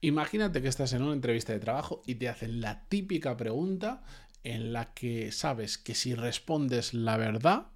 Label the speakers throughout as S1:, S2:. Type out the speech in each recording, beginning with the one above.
S1: Imagínate que estás en una entrevista de trabajo y te hacen la típica pregunta en la que sabes que si respondes la verdad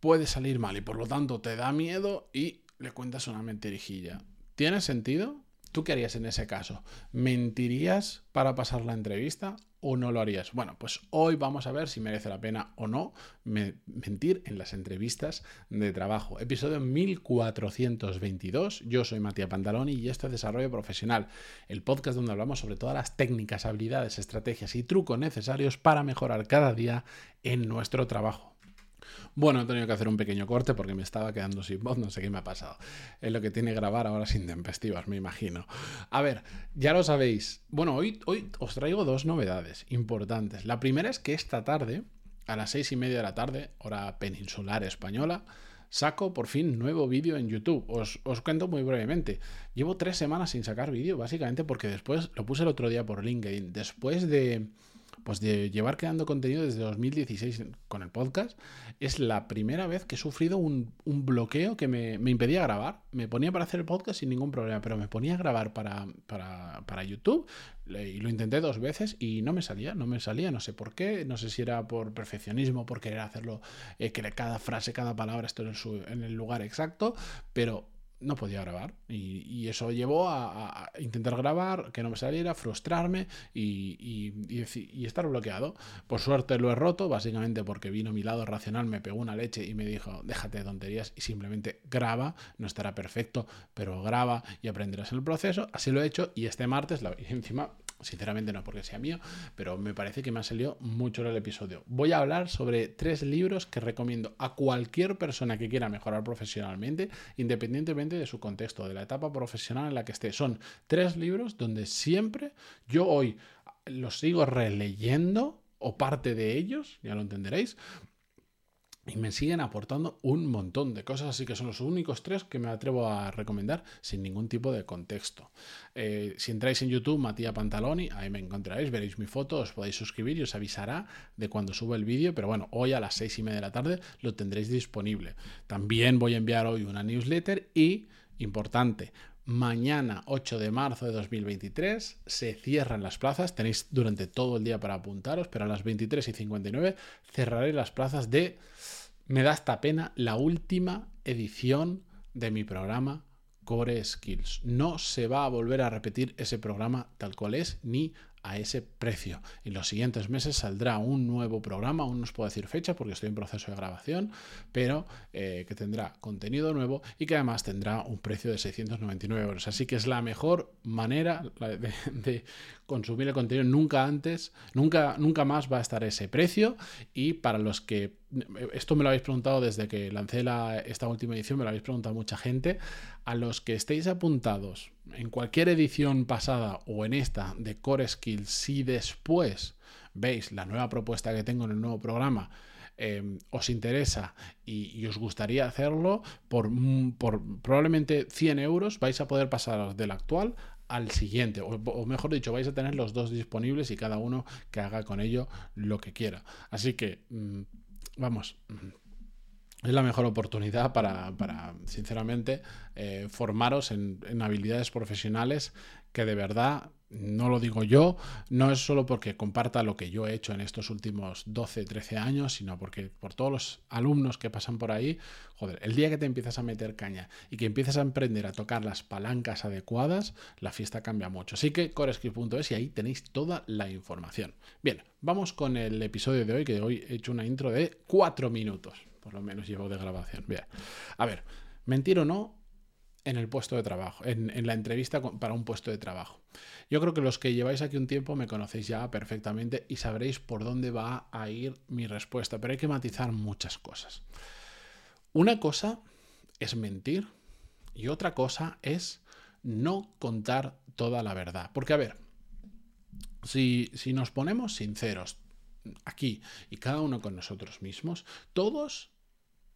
S1: puede salir mal y por lo tanto te da miedo y le cuentas una mentirijilla. ¿Tiene sentido? ¿Tú qué harías en ese caso? ¿Mentirías para pasar la entrevista o no lo harías? Bueno, pues hoy vamos a ver si merece la pena o no mentir en las entrevistas de trabajo. Episodio 1422. Yo soy Matías Pantaloni y esto es Desarrollo Profesional, el podcast donde hablamos sobre todas las técnicas, habilidades, estrategias y trucos necesarios para mejorar cada día en nuestro trabajo. Bueno, he tenido que hacer un pequeño corte porque me estaba quedando sin voz, no sé qué me ha pasado. Es lo que tiene grabar ahora sin tempestivas, me imagino. A ver, ya lo sabéis. Bueno, hoy, hoy os traigo dos novedades importantes. La primera es que esta tarde, a las seis y media de la tarde, hora peninsular española, saco por fin nuevo vídeo en YouTube. Os, os, cuento muy brevemente. Llevo tres semanas sin sacar vídeo, básicamente porque después lo puse el otro día por LinkedIn. Después de pues de llevar creando contenido desde 2016 con el podcast, es la primera vez que he sufrido un, bloqueo que me, impedía grabar. Me ponía para hacer el podcast sin ningún problema, pero me ponía a grabar para, para, YouTube y lo intenté dos veces y no me salía, no me salía, no sé por qué, no sé si era por perfeccionismo, por querer hacerlo, eh, que cada frase, cada palabra esté en el lugar exacto, pero no podía grabar. Y, eso llevó a, intentar grabar, que no me saliera, frustrarme y, estar bloqueado. Por suerte lo he roto, básicamente porque vino mi lado racional, me pegó una leche y me dijo, déjate de tonterías y simplemente graba, no estará perfecto, pero graba y aprenderás en el proceso. Así lo he hecho y este martes, la, encima Sinceramente no porque sea mío, pero me parece que me ha salido mucho el episodio. Voy a hablar sobre tres libros que recomiendo a cualquier persona que quiera mejorar profesionalmente, independientemente de su contexto, de la etapa profesional en la que esté. Son tres libros donde siempre yo hoy los sigo releyendo o parte de ellos, ya lo entenderéis, y me siguen aportando un montón de cosas, así que son los únicos tres que me atrevo a recomendar sin ningún tipo de contexto. Eh, si entráis en YouTube, Matías Pantaloni, ahí me encontraréis, veréis mi foto, os podéis suscribir y os avisará de cuando suba el vídeo, pero bueno, hoy a las seis y media de la tarde lo tendréis disponible. También voy a enviar hoy una newsletter y, importante, Mañana, 8 de marzo de 2023, se cierran las plazas. Tenéis durante todo el día para apuntaros, pero a las 23 y 59 cerraré las plazas de me da esta pena la última edición de mi programa Core Skills. No se va a volver a repetir ese programa tal cual es, ni a ese precio. En los siguientes meses saldrá un nuevo programa, aún no os puedo decir fecha porque estoy en proceso de grabación, pero eh, que tendrá contenido nuevo y que además tendrá un precio de 699 euros. Así que es la mejor manera de, de consumir el contenido. Nunca antes, nunca, nunca más va a estar ese precio y para los que esto me lo habéis preguntado desde que lancé la, esta última edición, me lo habéis preguntado mucha gente. A los que estéis apuntados en cualquier edición pasada o en esta de Core Skills, si después veis la nueva propuesta que tengo en el nuevo programa, em, os interesa y, os gustaría hacerlo, por, por, probablemente 100 euros vais a poder pasar del actual al siguiente, o, mejor dicho, vais a tener los dos disponibles y cada uno que haga con ello lo que quiera. Así que mm, vamos, es la mejor oportunidad para, sinceramente, eh, formaros en, habilidades profesionales que de verdad, no lo digo yo, no es solo porque comparta lo que yo he hecho en estos últimos 12, 13 años, sino porque por todos los alumnos que pasan por ahí, joder, el día que te empiezas a meter caña y que empiezas a emprender a tocar las palancas adecuadas, la fiesta cambia mucho. Así que corescript.es y ahí tenéis toda la información. Bien, vamos con el episodio de hoy, que hoy he hecho una intro de 4 minutos, por lo menos llevo de grabación. Bien, a ver, mentir o no, en el puesto de trabajo, en, la entrevista para un puesto de trabajo. Yo creo que los que lleváis aquí un tiempo me conocéis ya perfectamente y sabréis por dónde va a ir mi respuesta, pero hay que matizar muchas cosas. Una cosa es mentir y otra cosa es no contar toda la verdad. Porque, a ver, si, si nos ponemos sinceros aquí y cada uno con nosotros mismos, todos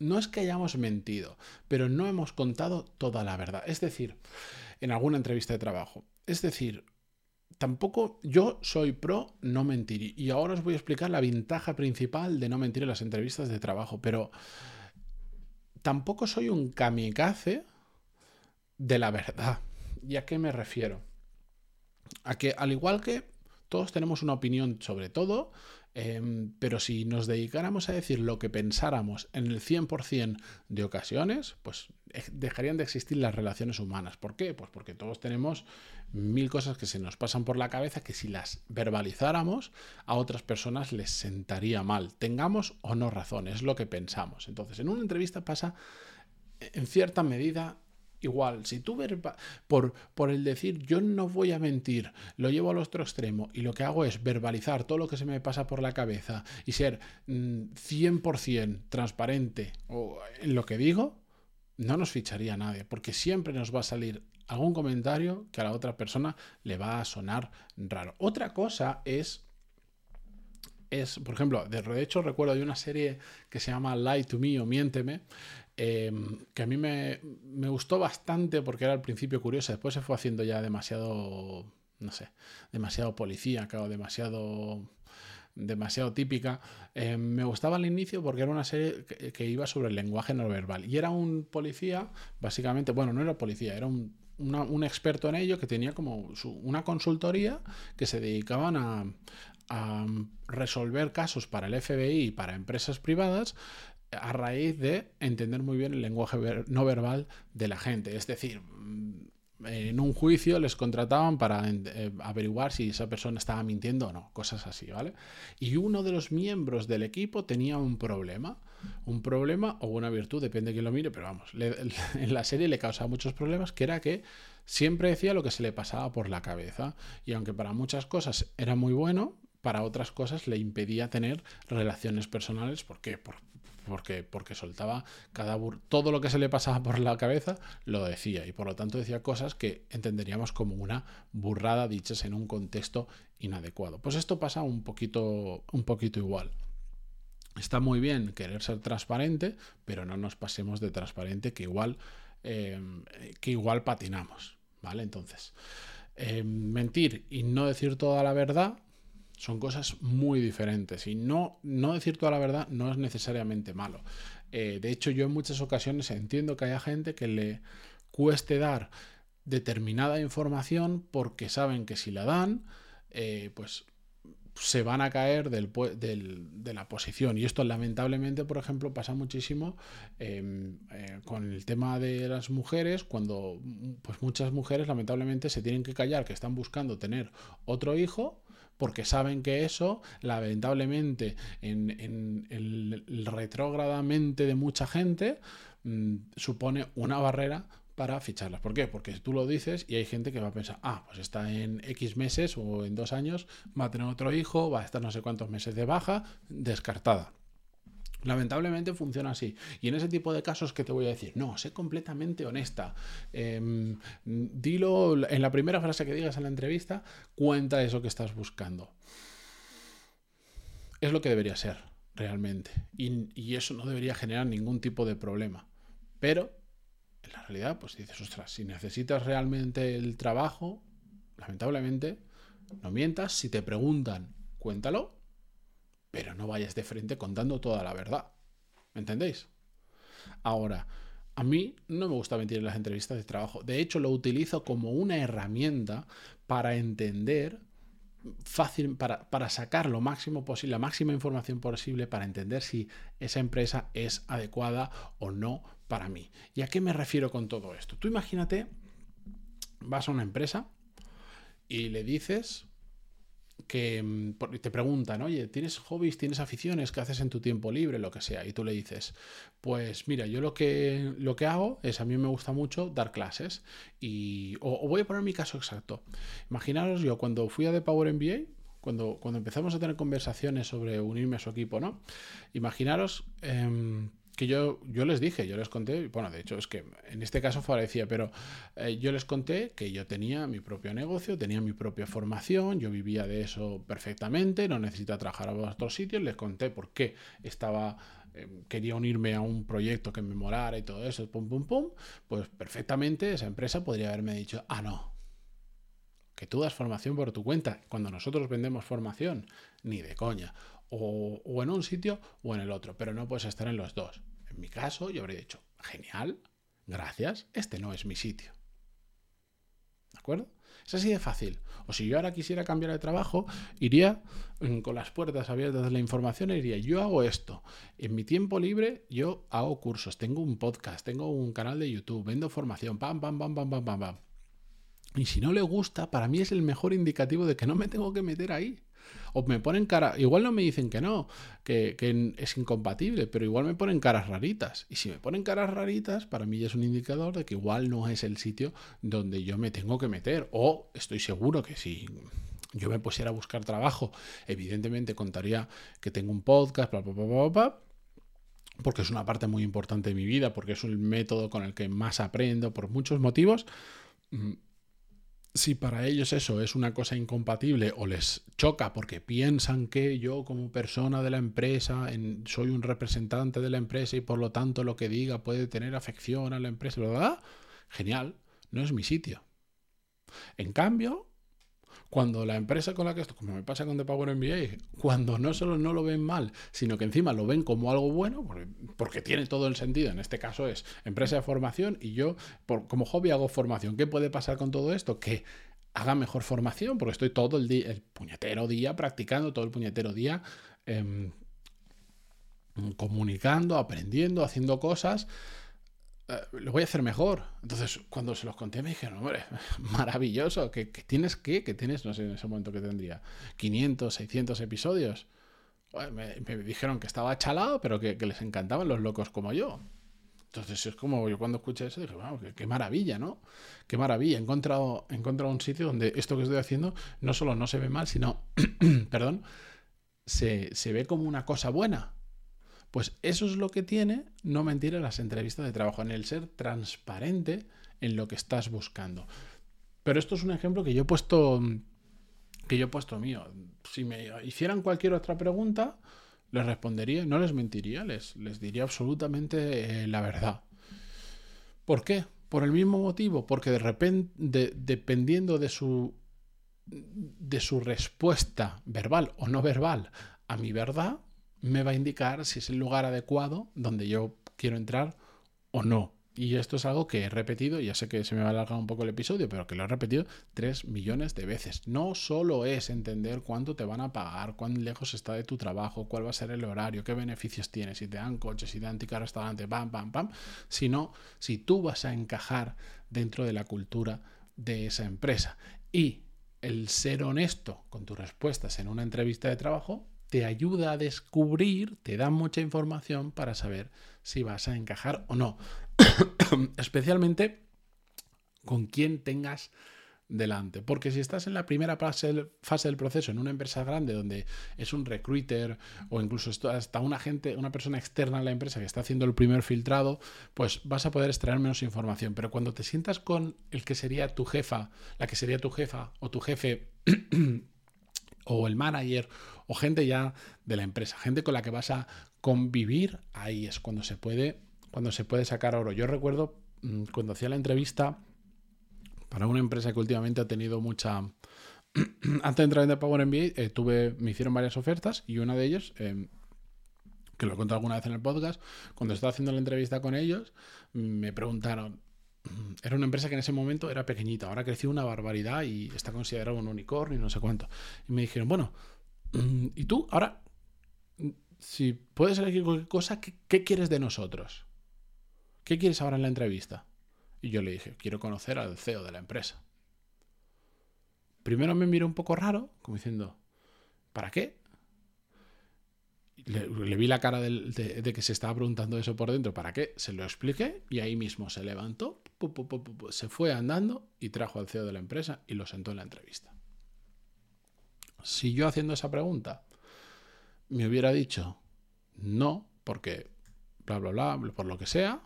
S1: no es que hayamos mentido, pero no hemos contado toda la verdad. Es decir, en alguna entrevista de trabajo. Es decir, tampoco yo soy pro no mentir. Y ahora os voy a explicar la ventaja principal de no mentir en las entrevistas de trabajo. Pero tampoco soy un kamikaze de la verdad. ¿Y a qué me refiero? a que al igual que todos tenemos una opinión sobre todo, em, pero si nos dedicáramos a decir lo que pensáramos en el 100% de ocasiones, pues eh, dejarían de existir las relaciones humanas. ¿Por qué? Pues porque todos tenemos mil cosas que se nos pasan por la cabeza que si las verbalizáramos a otras personas les sentaría mal. Tengamos o no razón, es lo que pensamos. Entonces, en una entrevista pasa en cierta medida igual. Si tú por, por el decir yo no voy a mentir, lo llevo al otro extremo y lo que hago es verbalizar todo lo que se me pasa por la cabeza y ser 100% mm, transparente en lo que digo, no nos ficharía nadie, porque siempre nos va a salir algún comentario que a la otra persona le va a sonar raro. Otra cosa es es, por ejemplo, de hecho recuerdo de una serie que se llama Lie to Me o Miénteme, Em, que a mí me, gustó bastante porque era al principio curiosa, después se fue haciendo ya demasiado, no sé, demasiado policía, o demasiado demasiado típica. Em, me gustaba al inicio porque era una serie que, iba sobre el lenguaje no verbal. Y era un policía, básicamente, bueno, no era policía, era un, un experto en ello que tenía como una consultoría que se dedicaban a, resolver casos para el FBI y para empresas privadas a raíz de entender muy bien el lenguaje no verbal de la gente. Es decir, mm, en un juicio les contrataban para eh, averiguar si esa persona estaba mintiendo o no, cosas así, ¿vale? Y uno de los miembros del equipo tenía un problema, un problema o una virtud, depende de quién lo mire, pero vamos, en la serie le causaba muchos problemas, que era que siempre decía lo que se le pasaba por la cabeza, y aunque para muchas cosas era muy bueno, para otras cosas le impedía tener relaciones personales. ¿Por qué? Por, porque, porque soltaba cada todo lo que se le pasaba por la cabeza, lo decía, y por lo tanto decía cosas que entenderíamos como una burrada dichas en un contexto inadecuado. Pues esto pasa un poquito, un poquito igual. Está muy bien querer ser transparente, pero no nos pasemos de transparente que igual, em, que igual patinamos. ¿Vale? Entonces, em, mentir y no decir toda la verdad son cosas muy diferentes y no, no decir toda la verdad no es necesariamente malo. Eh, de hecho, yo en muchas ocasiones entiendo que haya gente que le cueste dar determinada información porque saben que si la dan, eh, pues se van a caer del, de la posición. Y esto lamentablemente, por ejemplo, pasa muchísimo em, eh, con el tema de las mujeres, cuando pues muchas mujeres lamentablemente se tienen que callar que están buscando tener otro hijo porque saben que eso, lamentablemente, en, el retrógradamente de mucha gente, mm, supone una barrera para ficharlas. ¿Por qué? Porque tú lo dices y hay gente que va a pensar, ah, pues está en X meses o en dos años, va a tener otro hijo, va a estar no sé cuántos meses de baja, descartada. Lamentablemente funciona así. Y en ese tipo de casos, ¿qué te voy a decir? No, sé completamente honesta. Em, dilo en la primera frase que digas en la entrevista, cuenta eso que estás buscando. Es lo que debería ser, realmente. Y, y eso no debería generar ningún tipo de problema. Pero, en la realidad, pues dices, ostras, si necesitas realmente el trabajo, lamentablemente, no mientas. Si te preguntan, cuéntalo pero no vayas de frente contando toda la verdad. ¿Me entendéis? Ahora, a mí no me gusta mentir en las entrevistas de trabajo. De hecho, lo utilizo como una herramienta para entender fácil, para, para, sacar lo máximo posible, la máxima información posible para entender si esa empresa es adecuada o no para mí. ¿Y a qué me refiero con todo esto? Tú imagínate, vas a una empresa y le dices, que mm, te preguntan, oye, ¿tienes hobbies, tienes aficiones, qué haces en tu tiempo libre, lo que sea? Y tú le dices, pues mira, yo lo que, lo que hago es, a mí me gusta mucho dar clases. Y, o, voy a poner mi caso exacto. Imaginaros yo cuando fui a The Power MBA, cuando, cuando empezamos a tener conversaciones sobre unirme a su equipo, ¿no? Imaginaros... Em, que yo, yo les dije, yo les conté, bueno, de hecho es que en este caso decía, pero eh, yo les conté que yo tenía mi propio negocio, tenía mi propia formación, yo vivía de eso perfectamente, no necesitaba trabajar a otros sitios, les conté por qué estaba eh, quería unirme a un proyecto que me morara y todo eso, pum, pum, pum, pues perfectamente esa empresa podría haberme dicho, ah, no, que tú das formación por tu cuenta, cuando nosotros vendemos formación, ni de coña, o, en un sitio o en el otro, pero no puedes estar en los dos. En mi caso, yo habría dicho, genial, gracias, este no es mi sitio. ¿De acuerdo? Es así de fácil. O si yo ahora quisiera cambiar de trabajo, iría mm, con las puertas abiertas de la información, iría, yo hago esto. En mi tiempo libre yo hago cursos, tengo un podcast, tengo un canal de YouTube, vendo formación, pam, pam, pam, pam, pam, pam, pam. Y si no le gusta, para mí es el mejor indicativo de que no me tengo que meter ahí. O me ponen cara, igual no me dicen que no, que, es incompatible, pero igual me ponen caras raritas. Y si me ponen caras raritas, para mí ya es un indicador de que igual no es el sitio donde yo me tengo que meter. O estoy seguro que si yo me pusiera a buscar trabajo, evidentemente contaría que tengo un podcast, porque es una parte muy importante de mi vida, porque es un método con el que más aprendo por muchos motivos mm, si para ellos eso es una cosa incompatible o les choca porque piensan que yo como persona de la empresa soy un representante de la empresa y por lo tanto lo que diga puede tener afección a la empresa, ¿verdad? Genial, no es mi sitio. En cambio, cuando la empresa con la que estoy, como me pasa con The Power MBA, cuando no solo no lo ven mal, sino que encima lo ven como algo bueno, porque, tiene todo el sentido, en este caso es empresa de formación y yo por, como hobby hago formación. ¿Qué puede pasar con todo esto? Que haga mejor formación, porque estoy todo el día, el puñetero día practicando, todo el puñetero día em, comunicando, aprendiendo, haciendo cosas. Eh, lo voy a hacer mejor. Entonces, cuando se los conté, me dijeron, hombre, maravilloso, que, tienes qué, que tienes, no sé en ese momento que tendría, 500, 600 episodios. Me, dijeron que estaba chalado, pero que, les encantaban los locos como yo. Entonces es como yo cuando escuché eso dije, wow, qué, maravilla, ¿no? Qué maravilla. He encontrado, encontrado un sitio donde esto que estoy haciendo no solo no se ve mal, sino, perdón, se, se ve como una cosa buena. Pues eso es lo que tiene no mentir en las entrevistas de trabajo, en el ser transparente en lo que estás buscando. Pero esto es un ejemplo que yo he puesto que yo he puesto mío. Si me hicieran cualquier otra pregunta, les respondería, no les mentiría, les, les diría absolutamente eh, la verdad. ¿Por qué? Por el mismo motivo, porque de repente, dependiendo de su, de su respuesta verbal o no verbal a mi verdad, me va a indicar si es el lugar adecuado donde yo quiero entrar o no. Y esto es algo que he repetido, ya sé que se me va a alargar un poco el episodio, pero que lo he repetido tres millones de veces. No solo es entender cuánto te van a pagar, cuán lejos está de tu trabajo, cuál va a ser el horario, qué beneficios tienes, si te dan coches, si te dan ticket restaurante, pam, pam, pam, sino si tú vas a encajar dentro de la cultura de esa empresa. Y el ser honesto con tus respuestas en una entrevista de trabajo te ayuda a descubrir, te da mucha información para saber si vas a encajar o no. Especialmente con quien tengas delante. Porque si estás en la primera fase, del proceso, en una empresa grande donde es un recruiter o incluso hasta una gente, una persona externa a la empresa que está haciendo el primer filtrado, pues vas a poder extraer menos información. Pero cuando te sientas con el que sería tu jefa, la que sería tu jefa o tu jefe o el manager o gente ya de la empresa, gente con la que vas a convivir, ahí es cuando se puede, cuando se puede sacar oro. Yo recuerdo mm, cuando hacía la entrevista para una empresa que últimamente ha tenido mucha... Antes de entrar en The Power MBA, eh, tuve, me hicieron varias ofertas y una de ellas, em, que lo he contado alguna vez en el podcast, cuando estaba haciendo la entrevista con ellos, me preguntaron, era una empresa que en ese momento era pequeñita, ahora ha crecido una barbaridad y está considerado un unicornio y no sé cuánto. Y me dijeron, bueno, y tú, ahora, si puedes elegir cualquier cosa, ¿qué, quieres de nosotros? ¿Qué quieres ahora en la entrevista? Y yo le dije, quiero conocer al CEO de la empresa. Primero me miró un poco raro, como diciendo, ¿para qué? Le, vi la cara de, que se estaba preguntando eso por dentro, ¿para qué? Se lo expliqué y ahí mismo se levantó, se fue andando y trajo al CEO de la empresa y lo sentó en la entrevista. Si yo haciendo esa pregunta me hubiera dicho no, porque bla, bla, bla, por lo que sea,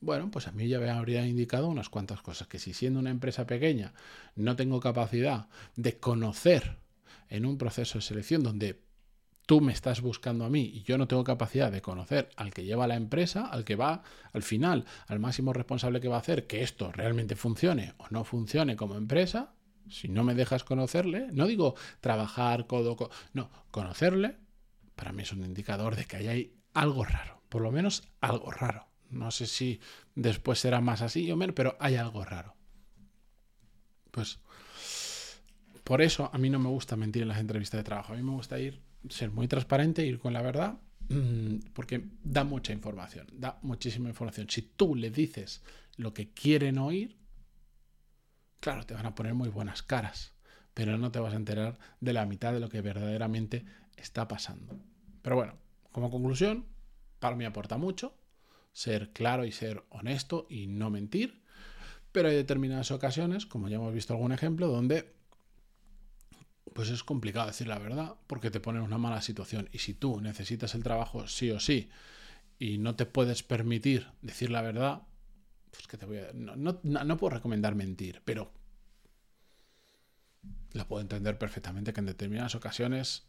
S1: bueno, pues a mí ya me habría indicado unas cuantas cosas, que si siendo una empresa pequeña no tengo capacidad de conocer en un proceso de selección donde tú me estás buscando a mí y yo no tengo capacidad de conocer al que lleva la empresa, al que va al final, al máximo responsable que va a hacer que esto realmente funcione o no funcione como empresa, si no me dejas conocerle, no digo trabajar codo, codo no, conocerle, para mí es un indicador de que hay algo raro, por lo menos algo raro. No sé si después será más así o menos, pero hay algo raro. Pues por eso a mí no me gusta mentir en las entrevistas de trabajo. A mí me gusta ir, ser muy transparente, ir con la verdad, mm, porque da mucha información, da muchísima información. Si tú le dices lo que quieren oír, claro, te van a poner muy buenas caras, pero no te vas a enterar de la mitad de lo que verdaderamente está pasando. Pero bueno, como conclusión, para mí aporta mucho ser claro y ser honesto y no mentir, pero hay determinadas ocasiones, como ya hemos visto algún ejemplo, donde pues es complicado decir la verdad porque te pone en una mala situación y si tú necesitas el trabajo sí o sí y no te puedes permitir decir la verdad, pues que te voy a... No, no, no puedo recomendar mentir, pero lo puedo entender perfectamente que en determinadas ocasiones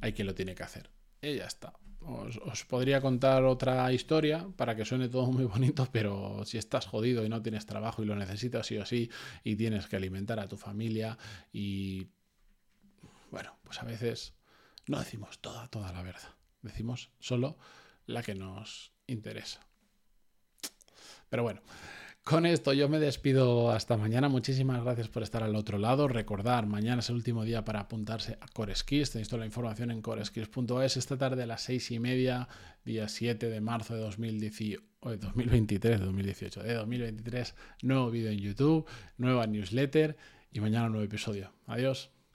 S1: hay quien lo tiene que hacer. Y ya está. Os, podría contar otra historia para que suene todo muy bonito, pero si estás jodido y no tienes trabajo y lo necesitas sí o sí y tienes que alimentar a tu familia y bueno, pues a veces no decimos toda, toda la verdad. Decimos solo la que nos interesa. Pero bueno, con esto yo me despido hasta mañana. Muchísimas gracias por estar al otro lado. Recordar, mañana es el último día para apuntarse a CoreSkills. Tenéis toda la información en coreskills.es. Esta tarde a las seis y media, día 7 de marzo de 2023, de 2018, de 2023, nuevo vídeo en YouTube, nueva newsletter y mañana un nuevo episodio. Adiós.